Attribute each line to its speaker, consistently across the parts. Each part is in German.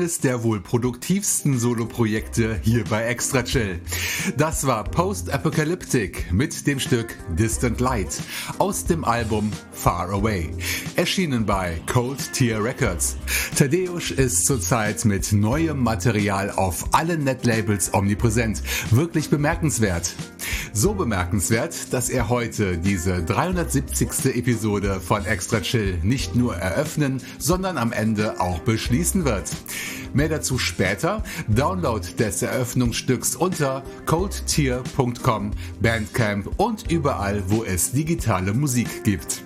Speaker 1: Eines der wohl produktivsten Soloprojekte hier bei Extra Chill. Das war Post Apocalyptic mit dem Stück Distant Light aus dem Album Far Away, erschienen bei Cold Tier Records. Tadeusz ist zurzeit mit neuem Material auf allen Netlabels omnipräsent. Wirklich bemerkenswert. So bemerkenswert, dass er heute diese 370. Episode von Extra Chill nicht nur eröffnen, sondern am Ende auch beschließen wird. Mehr dazu später. Download des Eröffnungsstücks unter coldtier.com, Bandcamp und überall, wo es digitale Musik gibt.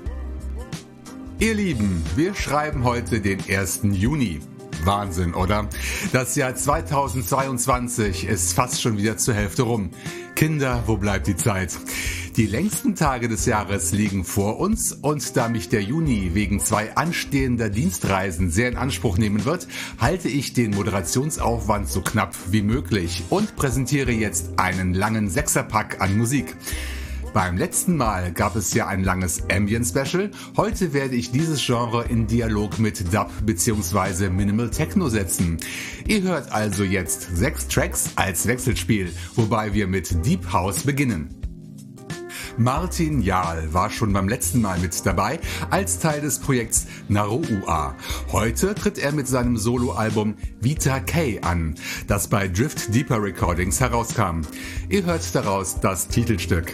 Speaker 1: Ihr Lieben, wir schreiben heute den 1. Juni. Wahnsinn, oder? Das Jahr 2022 ist fast schon wieder zur Hälfte rum. Kinder, wo bleibt die Zeit? Die längsten Tage des Jahres liegen vor uns und da mich der Juni wegen zwei anstehender Dienstreisen sehr in Anspruch nehmen wird, halte ich den Moderationsaufwand so knapp wie möglich und präsentiere jetzt einen langen Sechserpack an Musik. Beim letzten Mal gab es ja ein langes Ambient Special. Heute werde ich dieses Genre in Dialog mit Dub bzw. Minimal Techno setzen. Ihr hört also jetzt sechs Tracks als Wechselspiel, wobei wir mit Deep House beginnen. Martin Jahl war schon beim letzten Mal mit dabei als Teil des Projekts Naroua. Heute tritt er mit seinem Soloalbum Vita K an, das bei Drift Deeper Recordings herauskam. Ihr hört daraus das Titelstück.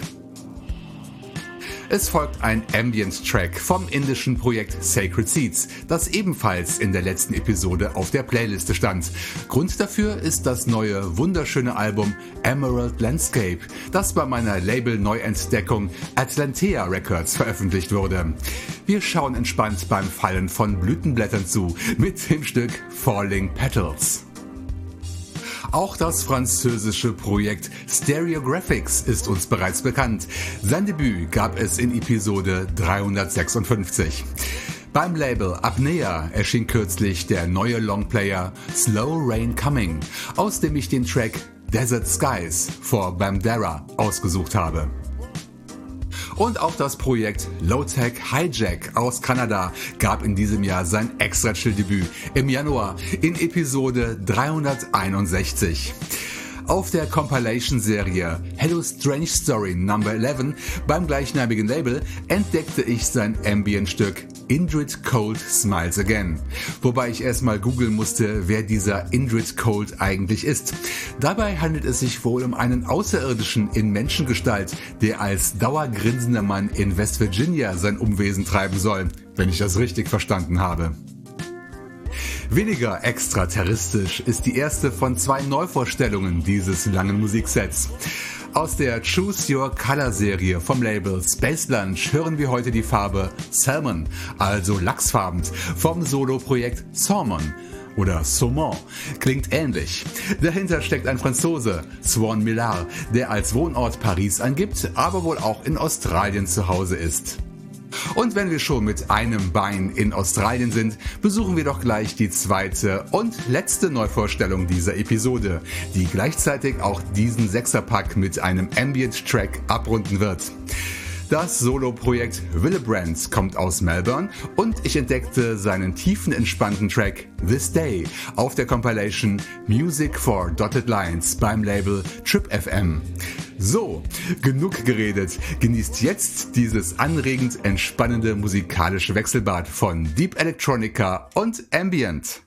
Speaker 1: Es folgt ein Ambient-Track vom indischen Projekt Sacred Seeds, das ebenfalls in der letzten Episode auf der Playliste stand. Grund dafür ist das neue wunderschöne Album Emerald Landscape, das bei meiner Label-Neuentdeckung Atlantea Records veröffentlicht wurde. Wir schauen entspannt beim Fallen von Blütenblättern zu mit dem Stück Falling Petals. Auch das französische Projekt Stereographics ist uns bereits bekannt. Sein Debüt gab es in Episode 356. Beim Label Apnea erschien kürzlich der neue Longplayer Slow Rain Coming, aus dem ich den Track Desert Skies vor Bandera ausgesucht habe. Und auch das Projekt Low-Tech Hijack aus Kanada gab in diesem Jahr sein Extra-Chill-Debüt im Januar in Episode 361. Auf der Compilation-Serie Hello Strange Story Number 11 beim gleichnamigen Label entdeckte ich sein Ambient-Stück Indrid Cold Smiles Again. Wobei ich erstmal googeln musste, wer dieser Indrid Cold eigentlich ist. Dabei handelt es sich wohl um einen Außerirdischen in Menschengestalt, der als dauergrinsender Mann in West Virginia sein Umwesen treiben soll, wenn ich das richtig verstanden habe. Weniger extraterristisch ist die erste von zwei Neuvorstellungen dieses langen Musiksets. Aus der Choose Your Color Serie vom Label Space Lunch hören wir heute die Farbe Salmon, also lachsfarbend, vom Solo-Projekt Salmon oder Saumon. Klingt ähnlich. Dahinter steckt ein Franzose, Swan Millar, der als Wohnort Paris angibt, aber wohl auch in Australien zu Hause ist. Und wenn wir schon mit einem Bein in Australien sind, besuchen wir doch gleich die zweite und letzte Neuvorstellung dieser Episode, die gleichzeitig auch diesen Sechserpack mit einem Ambient-Track abrunden wird. Das Solo-Projekt Willebrands kommt aus Melbourne und ich entdeckte seinen tiefen entspannten Track This Day auf der Compilation Music for Dotted Lines beim Label Trip FM. So, genug geredet. Genießt jetzt dieses anregend entspannende musikalische Wechselbad von Deep Electronica und Ambient.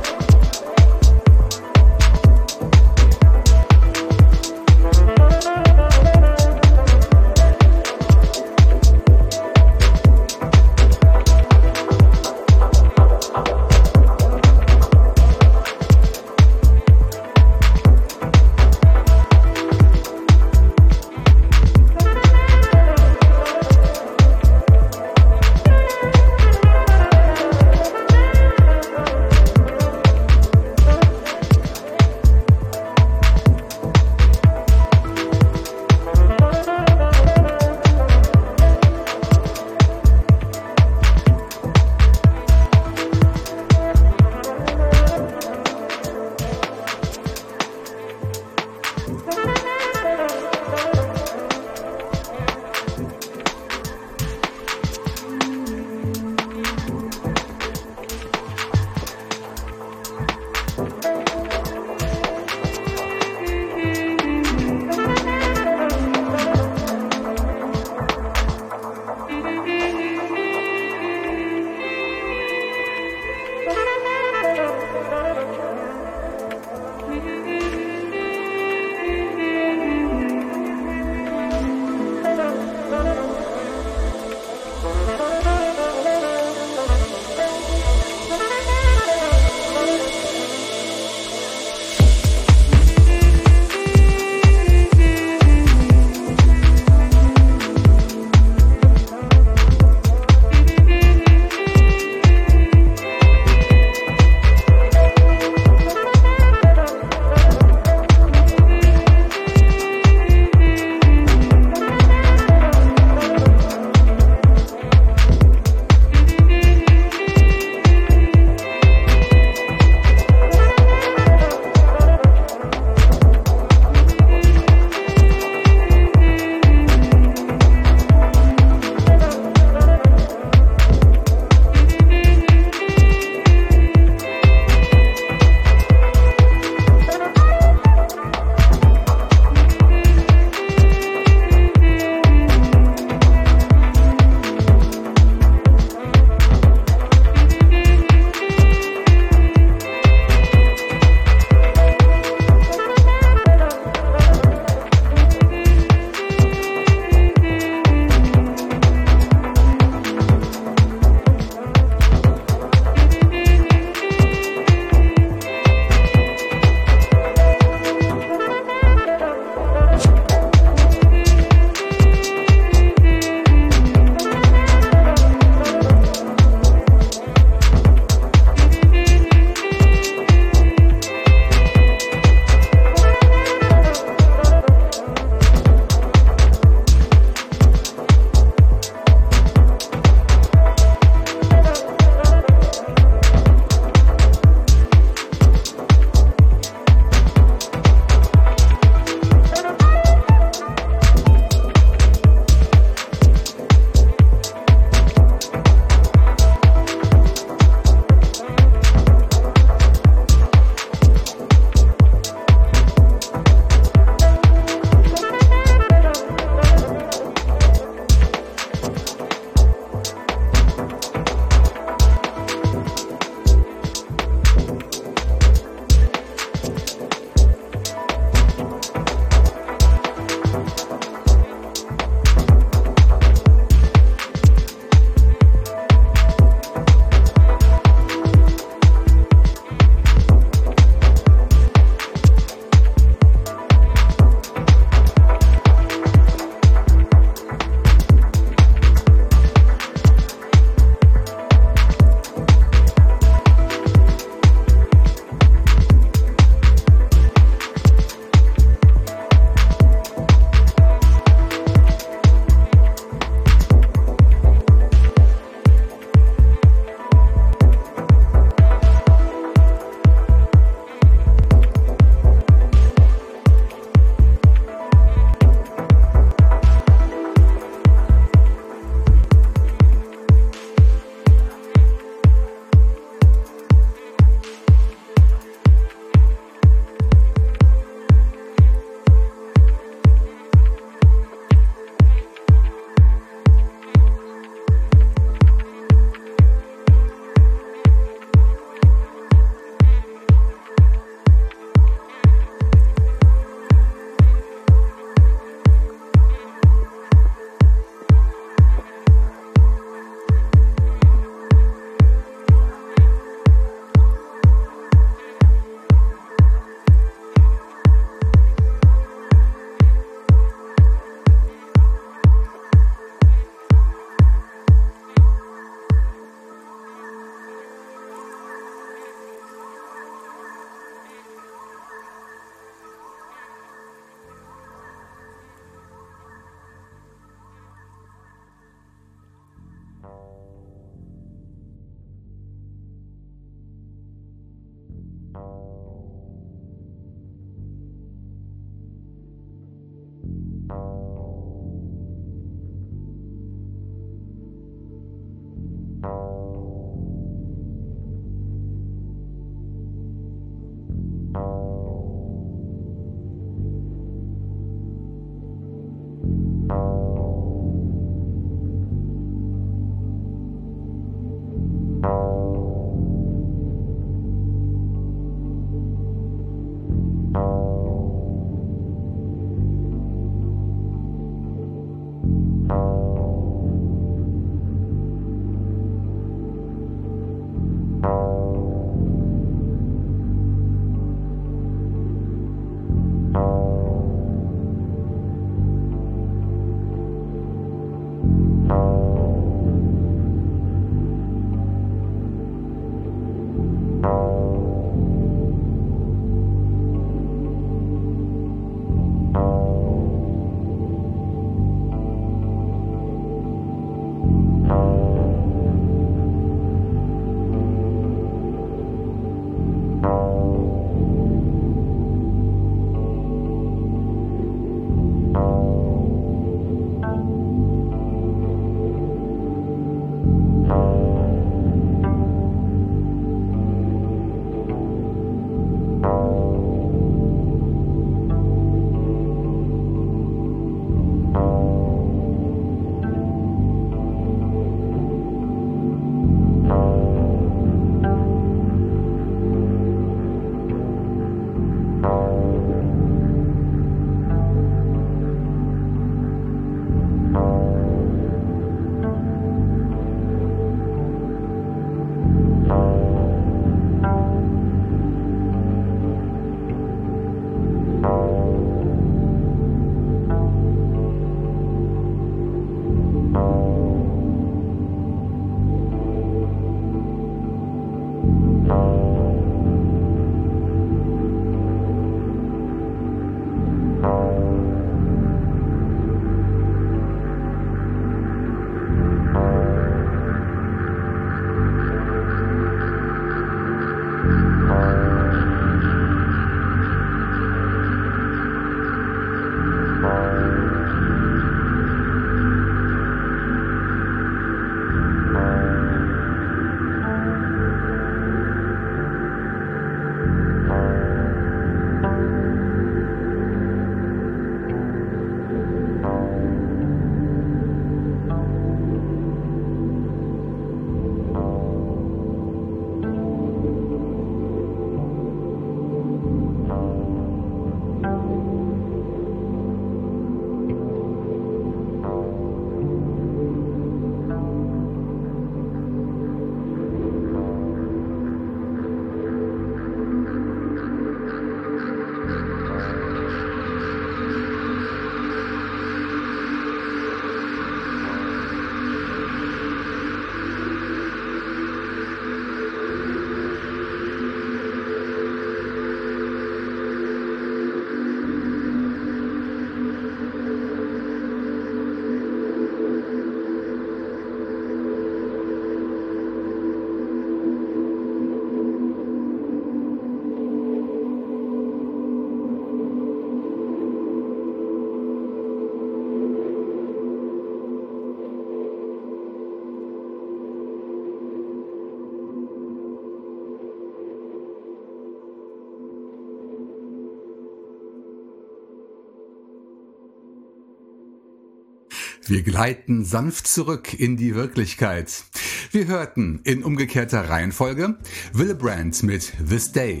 Speaker 1: Wir gleiten sanft zurück in die Wirklichkeit. Wir hörten in umgekehrter Reihenfolge Willebrand mit This Day,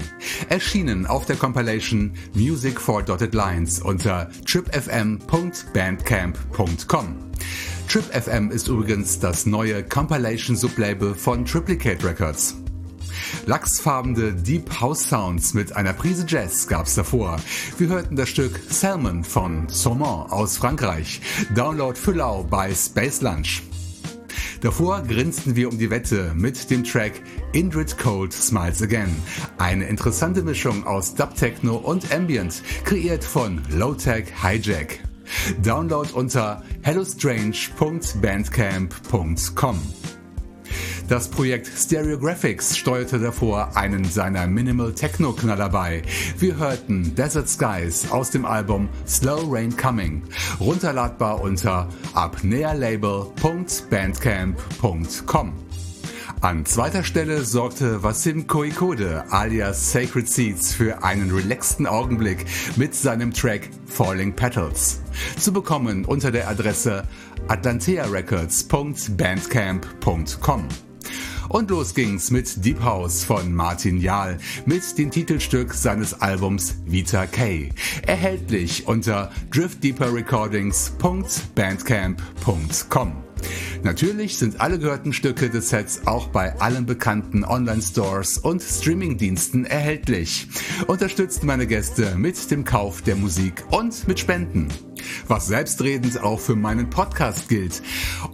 Speaker 1: erschienen auf der Compilation Music for Dotted Lines unter tripfm.bandcamp.com. TripFM ist übrigens das neue Compilation-Sublabel von Triplicate Records. Lachsfarbene Deep House Sounds mit einer Prise Jazz gab's davor. Wir hörten das Stück Salmon von Saumon aus Frankreich. Download für Lau bei Space Lunch. Davor grinsten wir um die Wette mit dem Track Indrid Cold Smiles Again. Eine interessante Mischung aus Dub-Techno und Ambient, kreiert von Low-Tech Hijack. Download unter hellostrange.bandcamp.com. Das Projekt Stereographics steuerte davor einen seiner Minimal Techno Knaller bei. Wir hörten Desert Skies aus dem Album Slow Rain Coming, runterladbar unter apnealabel.bandcamp.com. An zweiter Stelle sorgte Wasim Koikode alias Sacred Seeds für einen relaxten Augenblick mit seinem Track Falling Petals. Zu bekommen unter der Adresse atlantearecords.bandcamp.com. Und los ging's mit Deep House von Martin Jahl mit dem Titelstück seines Albums Vita K. Erhältlich unter driftdeeperrecordings.bandcamp.com. Natürlich sind alle gehörten Stücke des Sets auch bei allen bekannten Online-Stores und Streaming-Diensten erhältlich. Unterstützt meine Gäste mit dem Kauf der Musik und mit Spenden. Was selbstredend auch für meinen Podcast gilt.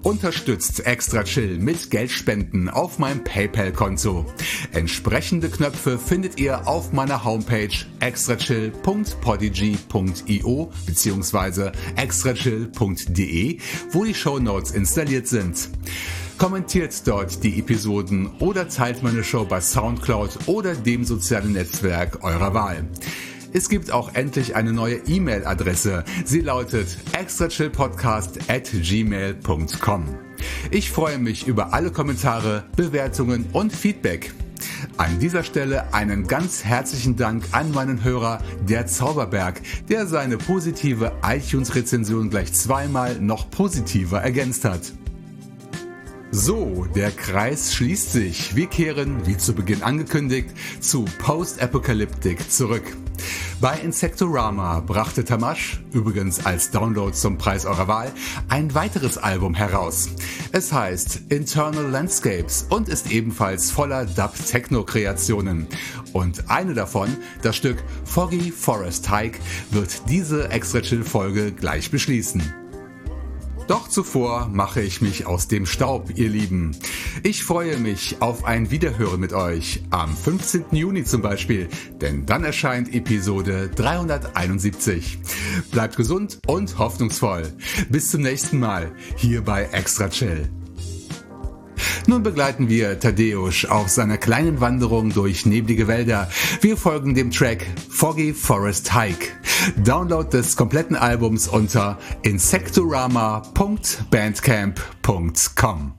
Speaker 1: Unterstützt Extra Chill mit Geldspenden auf meinem PayPal-Konto. Entsprechende Knöpfe findet ihr auf meiner Homepage extrachill.podigy.io bzw. extrachill.de, wo die Show Notes installiert sind. Kommentiert dort die Episoden oder teilt meine Show bei Soundcloud oder dem sozialen Netzwerk eurer Wahl. Es gibt auch endlich eine neue E-Mail-Adresse. Sie lautet extrachillpodcast at gmail.com. Ich freue mich über alle Kommentare, Bewertungen und Feedback. An dieser Stelle einen ganz herzlichen Dank an meinen Hörer, der Zauberberg, der seine positive iTunes-Rezension gleich zweimal noch positiver ergänzt hat. So, der Kreis schließt sich. Wir kehren, wie zu Beginn angekündigt, zu Post-Apocalyptic zurück. Bei Insectorama brachte Tamash, übrigens als Download zum Preis eurer Wahl, ein weiteres Album heraus. Es heißt Internal Landscapes und ist ebenfalls voller Dub-Techno-Kreationen. Und eine davon, das Stück Foggy Forest Hike, wird diese Extra-Chill-Folge gleich beschließen. Doch zuvor mache ich mich aus dem Staub, ihr Lieben. Ich freue mich auf ein Wiederhören mit euch am 15. Juni zum Beispiel, denn dann erscheint Episode 371. Bleibt gesund und hoffnungsvoll. Bis zum nächsten Mal hier bei Extra Chill. Nun begleiten wir Tadeusz auf seiner kleinen Wanderung durch neblige Wälder. Wir folgen dem Track Foggy Forest Hike. Download des kompletten Albums unter insectorama.bandcamp.com.